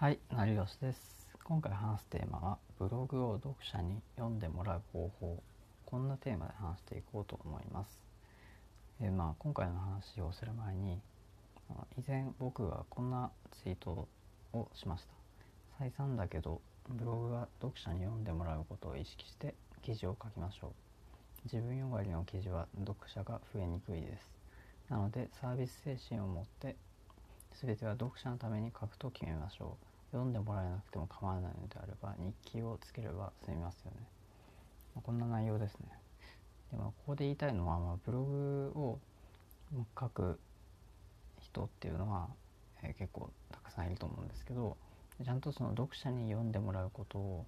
はい、成吉です。今回話すテーマはブログを読者に読んでもらう方法。こんなテーマで話していこうと思います。えまあ今回の話をする前に、以前僕はこんなツイートをしました。再三だけどブログは読者に読んでもらうことを意識して記事を書きましょう。自分よがりの記事は読者が増えにくいです。なのでサービス精神を持って全ては読者のために書くと決めましょう。読んでもらえなくても構わないのであれば日記をつければ済みますよね。まあこんな内容ですね。でまあここで言いたいのは、まあ、ブログを書く人っていうのは、えー結構たくさんいると思うんですけどちゃんとその読者に読んでもらうことを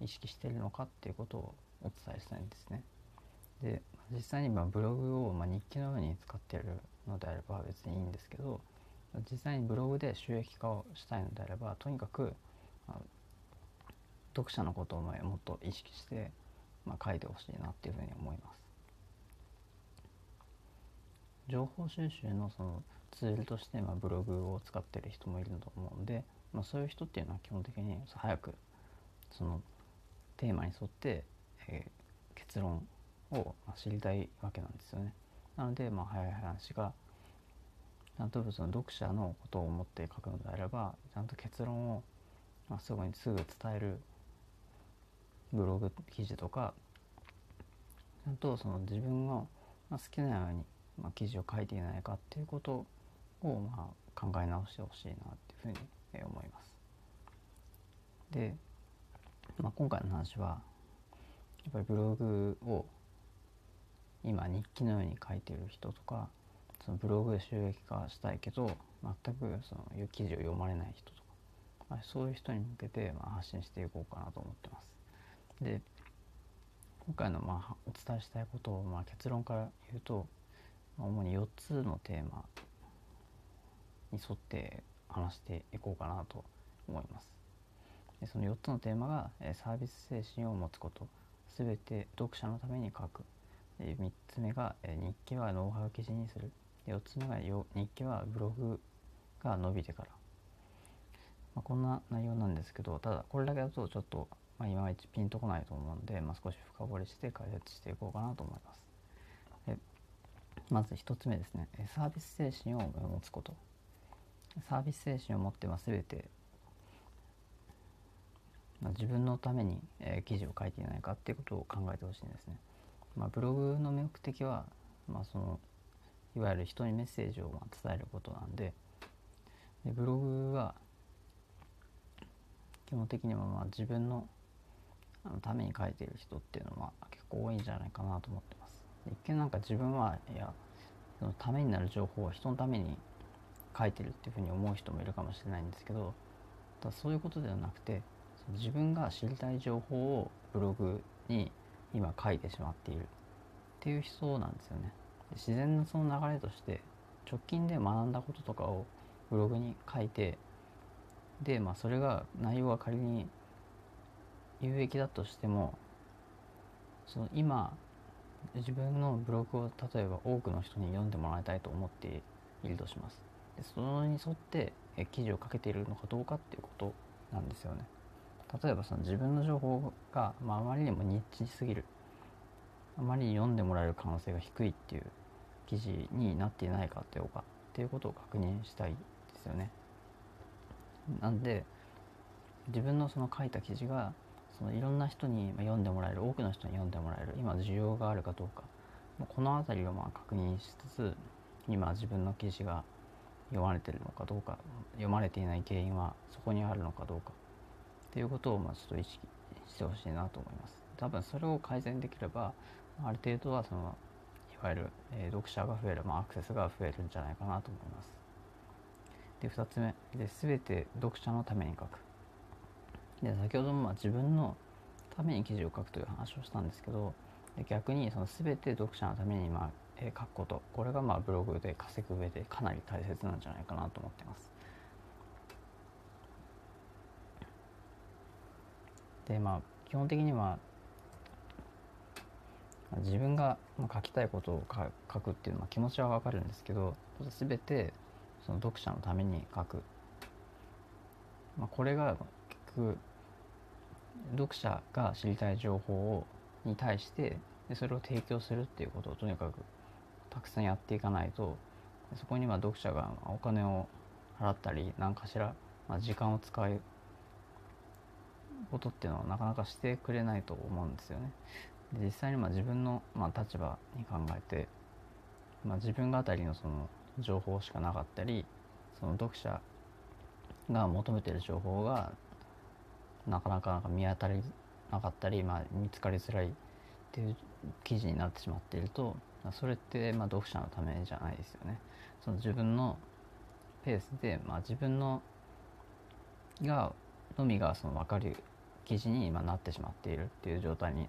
意識してるのかっていうことをお伝えしたいんですね。で実際にまブログをま日記のように使ってるのであれば別にいいんですけど実際にブログで収益化をしたいのであればとにかく読者のことをもっと意識して、まあ、書いてほしいなっていうふうに思います。情報収集のそのツールとしてまあブログを使ってる人もいると思うんで、まあ、そういう人っていうのは基本的に早くそのテーマに沿って、えー結論を知りたいわけなんですよね。なので、まあ、早い話がちゃんとその読者のことを思って書くのであればちゃんと結論を、まあ、すぐにすぐ伝えるブログ記事とかちゃんとその自分が好きなように、まあ、記事を書いていないかっていうことを、まあ、考え直してほしいなっていうふうに思います。で、まあ、今回の話はやっぱりブログを今日記のように書いている人とかそのブログで収益化したいけど全くその記事を読まれない人とか、まあ、そういう人に向けてまあ発信していこうかなと思ってます。で今回のまあお伝えしたいことをまあ結論から言うと、主に4つのテーマに沿って話していこうかなと思います。でその4つのテーマが、サービス精神を持つこと全て読者のために書く3つ目が、日記はノウハウ記事にするで4つ目が日記はブログが伸びてから、まあ、こんな内容なんですけどただこれだけだとちょっと、まあ、いまいちピンとこないと思うんで、まあ、少し深掘りして解説していこうかなと思います。まず1つ目ですね。サービス精神を持つこと。サービス精神を持っては全てまあ自分のために、えー記事を書いていないかっていうことを考えてほしいんですね。まあ、ブログの目的は、まあ、そのいわゆる人にメッセージを伝えることなんででブログは基本的にはまあ自分のために書いてる人っていうのは結構多いんじゃないかなと思ってます。一見なんか自分はいやそのためになる情報は人のために書いてるっていうふうに思う人もいるかもしれないんですけどただそういうことではなくて自分が知りたい情報をブログに今書いてしまっているっていう人なんですよね。自然なその流れとして直近で学んだこととかをブログに書いてでまあそれが内容が仮に有益だとしてもその今自分のブログを例えば多くの人に読んでもらいたいと思っているとします。でそのに沿ってえ記事を書けているのかどうかっていうことなんですよね。例えばその自分の情報が、まあ、あまりにもニッチすぎるあまりに読んでもらえる可能性が低いっていう記事になっていないかというかっていうことを確認したいですよね。なんで自分のその書いた記事がそのいろんな人にま読んでもらえる多くの人に読んでもらえる今需要があるかどうかこの辺りをまあ確認しつつ今自分の記事が読まれてるのかどうか読まれていない原因はそこにあるのかどうかっていうことをまあちょっと意識してほしいなと思います。多分それを改善できればある程度はそのいわゆる、え読者が増える、まあ、アクセスが増えるんじゃないかなと思います。で2つ目で全て読者のために書く。で先ほどもまあ自分のために記事を書くという話をしたんですけどで逆にその全て読者のためにまあ、え書くことこれがまあブログで稼ぐ上でかなり大切なんじゃないかなと思ってます。でまあ基本的には自分が書きたいことを書くっていうのは気持ちはわかるんですけど全てその読者のために書くまあ、これが結局読者が知りたい情報をに対してでそれを提供するっていうことをとにかくたくさんやっていかないとそこには読者がお金を払ったり何かしら、まあ、時間を使うことっていうのはなかなかしてくれないと思うんですよね。実際にまあ自分のまあ立場に考えて、まあ、自分語りのその情報しかなかったりその読者が求めてる情報がなかなか見当たりなかったり、まあ、見つかりづらいっていう記事になってしまっているとそれってまあ読者のためじゃないですよね。その自分のペースで、まあ、自分のがのみがその分かる記事に今なってしまっているっていう状態に、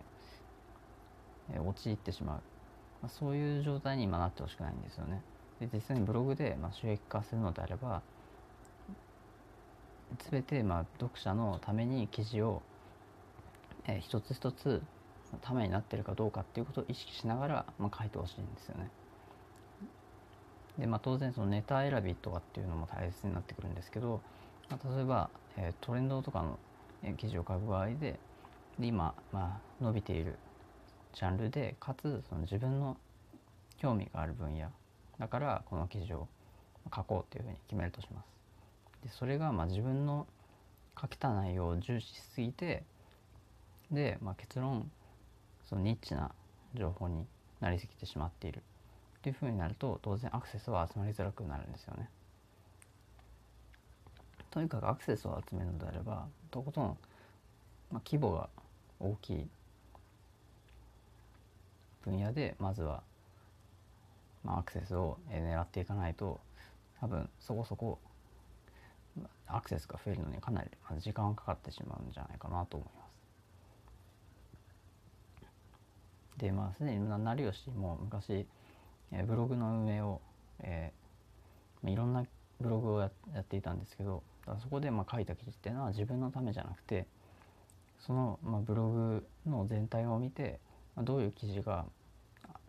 え陥ってしまう、まあ、そういう状態に今なってほしくないんですよね。で実際にブログでまあ収益化するのであれば全てまあ読者のために記事を、えー、一つ一つためになってるかどうかっていうことを意識しながら、まあ、書いてほしいんですよね。でまあ当然そのネタ選びとかっていうのも大切になってくるんですけど、まあ、例えば、えー、トレンドとかの記事を書く場合でで今、まあ、伸びているジャンルでかつその自分の興味がある分野だからこの記事を書こうっていうふうに決めるとします。でそれがまあ自分の書きた内容を重視しすぎてで、まあ、結論そのニッチな情報になりすぎてしまっているっていうふうになると当然アクセスは集まりづらくなるんですよね。とにかくアクセスを集めるのであればとことん、まあ、規模が大きい分野でまずは、まあ、アクセスを狙っていかないと多分そこそこアクセスが増えるのにかなり時間がかかってしまうんじゃないかなと思います。でまあすでに成吉も昔、え、ブログの運営を、えー、いろんなブログをやっていたんですけどそこでまあ書いた記事っていうのは自分のためじゃなくてその、まあ、ブログの全体を見て、どういう記事が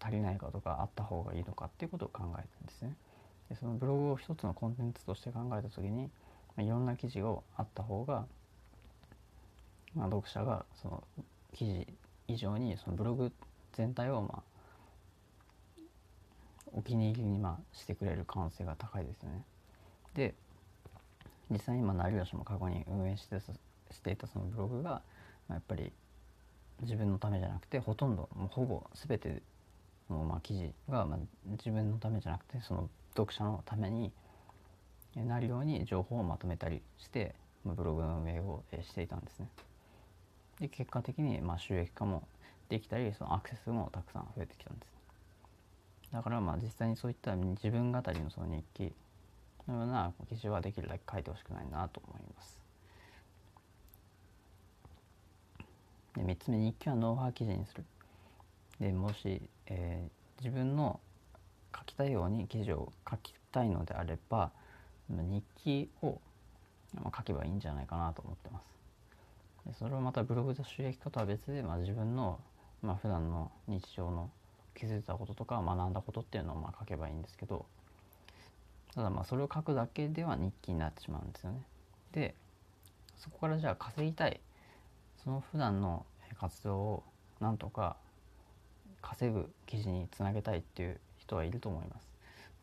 足りないかとかあった方がいいのかっていうことを考えたんですね。でそのブログを一つのコンテンツとして考えた時にいろんな記事をあった方が、まあ、読者がその記事以上にそのブログ全体をまあお気に入りにまあしてくれる可能性が高いですよね。で実際に今成吉も過去に運営してしていたそのブログが、ま、やっぱり自分のためじゃなくてほとんどもうほぼ全てのまあ記事がまあ自分のためじゃなくてその読者のためになるように情報をまとめたりしてブログの運営をしていたんですね。で結果的にまあ収益化もできたりそのアクセスもたくさん増えてきたんです。だからまあ実際にそういった自分語りのその日記のような記事はできるだけ書いてほしくないなと思います。で3つ目日記はノウハウ記事にする。でもし、えー、自分の書きたいように記事を書きたいのであれば日記を書けばいいんじゃないかなと思ってます。でそれをまたブログと収益化とは別で、まあ、自分の、まあ、普段の日常の気づいたこととか学んだことっていうのをまあ書けばいいんですけどただまあそれを書くだけでは日記になってしまうんですよね。でそこからじゃあ稼ぎたいその普段の活動をなんとか稼ぐ記事につなげたいっていう人はいると思います。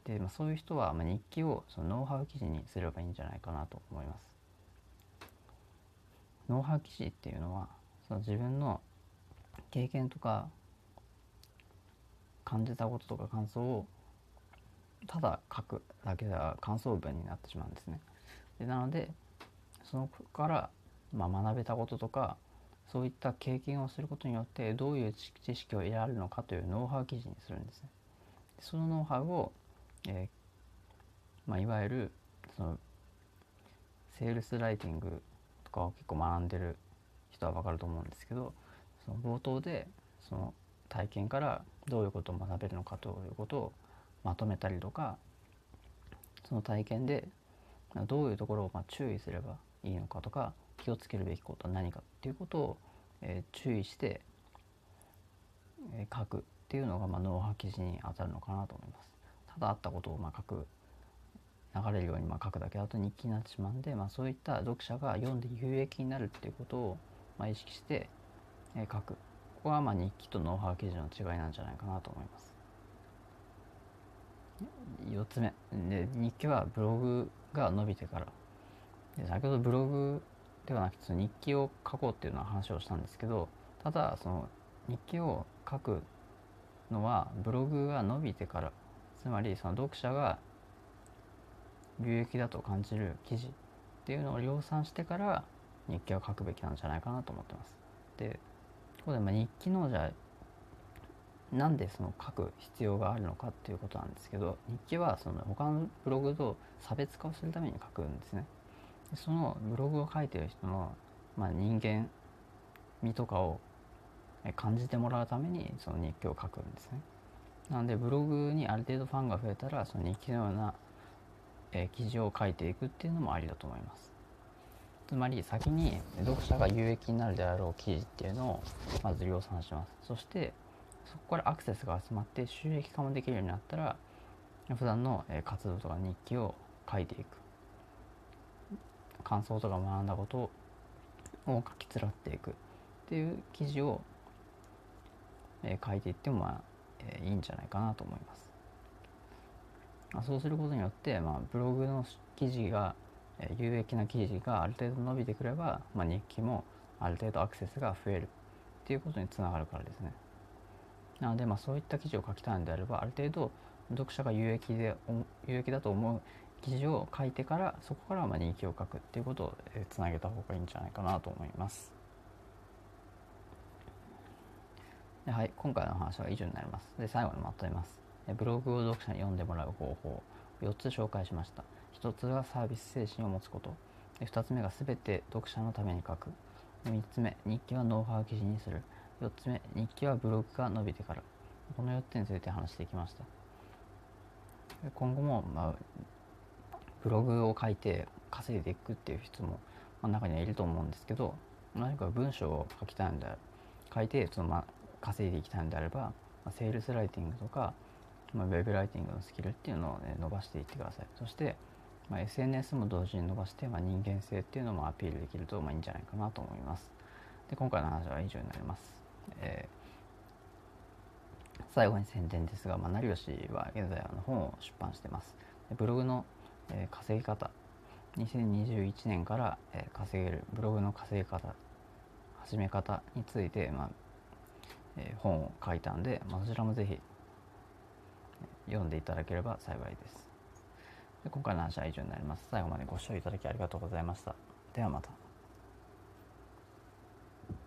で、まあ、そういう人は、まあ、日記をそのノウハウ記事にすればいいんじゃないかなと思います。ノウハウ記事っていうのはその自分の経験とか感じたこととか感想をただ書くだけでは感想文になってしまうんですね。でなのでそのから、まあ、学べたこととかそういった経験をすることによってどういう知識を得られるのかというノウハウ記事にするんですね。そのノウハウをえー、まあ、いわゆるそのセールスライティングとかを結構学んでる人は分かると思うんですけどその冒頭でその体験からどういうことを学べるのかということをまとめたりとかその体験でどういうところをま注意すればいいのかとか気をつけるべきことは何かっていうことを、えー、注意して、えー、書くっていうのが、まあ、ノウハウ記事に当たるのかなと思います。ただあったことをまあ書く、流れるようにまあ書くだけだと日記になってしまうんで、まあ、そういった読者が読んで有益になるっていうことをまあ意識して、え書くここはまあ日記とノウハウ記事の違いなんじゃないかなと思います。4つ目で日記はブログが伸びてからで先ほどブログではなくて日記を書こうっていうのは話をしたんですけどただその日記を書くのはブログが伸びてからつまりその読者が有益だと感じる記事っていうのを量産してから日記を書くべきなんじゃないかなと思ってます。でここでま日記のじゃあなんでその書く必要があるのかっていうことなんですけど日記はその他のブログと差別化をするために書くんですね。そのブログを書いてる人の、まあ、人間味とかを感じてもらうためにその日記を書くんですね。なのでブログにある程度ファンが増えたらその日記のような、え、記事を書いていくっていうのもありだと思います。つまり先に読者が有益になるであろう記事っていうのをまず量産します。そしてそこからアクセスが集まって収益化もできるようになったら普段の活動とか日記を書いていく感想とか学んだことを書き連っていくっていう記事を、え書いていってもまあ、えいいんじゃないかなと思います。まあ、そうすることによって、まあ、ブログの記事が、え有益な記事がある程度伸びてくれば、まあ、日記もある程度アクセスが増えるっていうことにつながるからですね。なので、まあ、そういった記事を書きたいのであればある程度読者が有益で有益だと思う記事を書いてからそこからまあ日記を書くっていうことをつなげた方がいいんじゃないかなと思います。はい、今回の話は以上になります。で最後にまとめます。ブログを読者に読んでもらう方法4つ紹介しました。1つはサービス精神を持つこと。2つ目が全て読者のために書く。3つ目、日記はノウハウ記事にする。4つ目、日記はブログが伸びてから。この4つについて話していきました。今後も、まあ、ブログを書いて稼いでいくっていう人も、まあ、中にはいると思うんですけど何か文章を書きたいんで書いてその、まあ、稼いでいきたいんであれば、まあ、セールスライティングとか、まあ、ウェブライティングのスキルっていうのを、ね、伸ばしていってください。そして、まあ、SNS も同時に伸ばして、まあ、人間性っていうのもアピールできると、まあ、いいんじゃないかなと思います。で今回の話は以上になります、えー、最後に宣伝ですが、まあ、成吉は現在あの本を出版してます。ブログのえー、稼ぎ方。2021年から、えー、稼げるブログの稼ぎ方始め方について、まあえー、本を書いたんで、まあ、そちらもぜひ読んでいただければ幸いです。で今回の話は以上になります。最後までご視聴いただきありがとうございました。ではまた。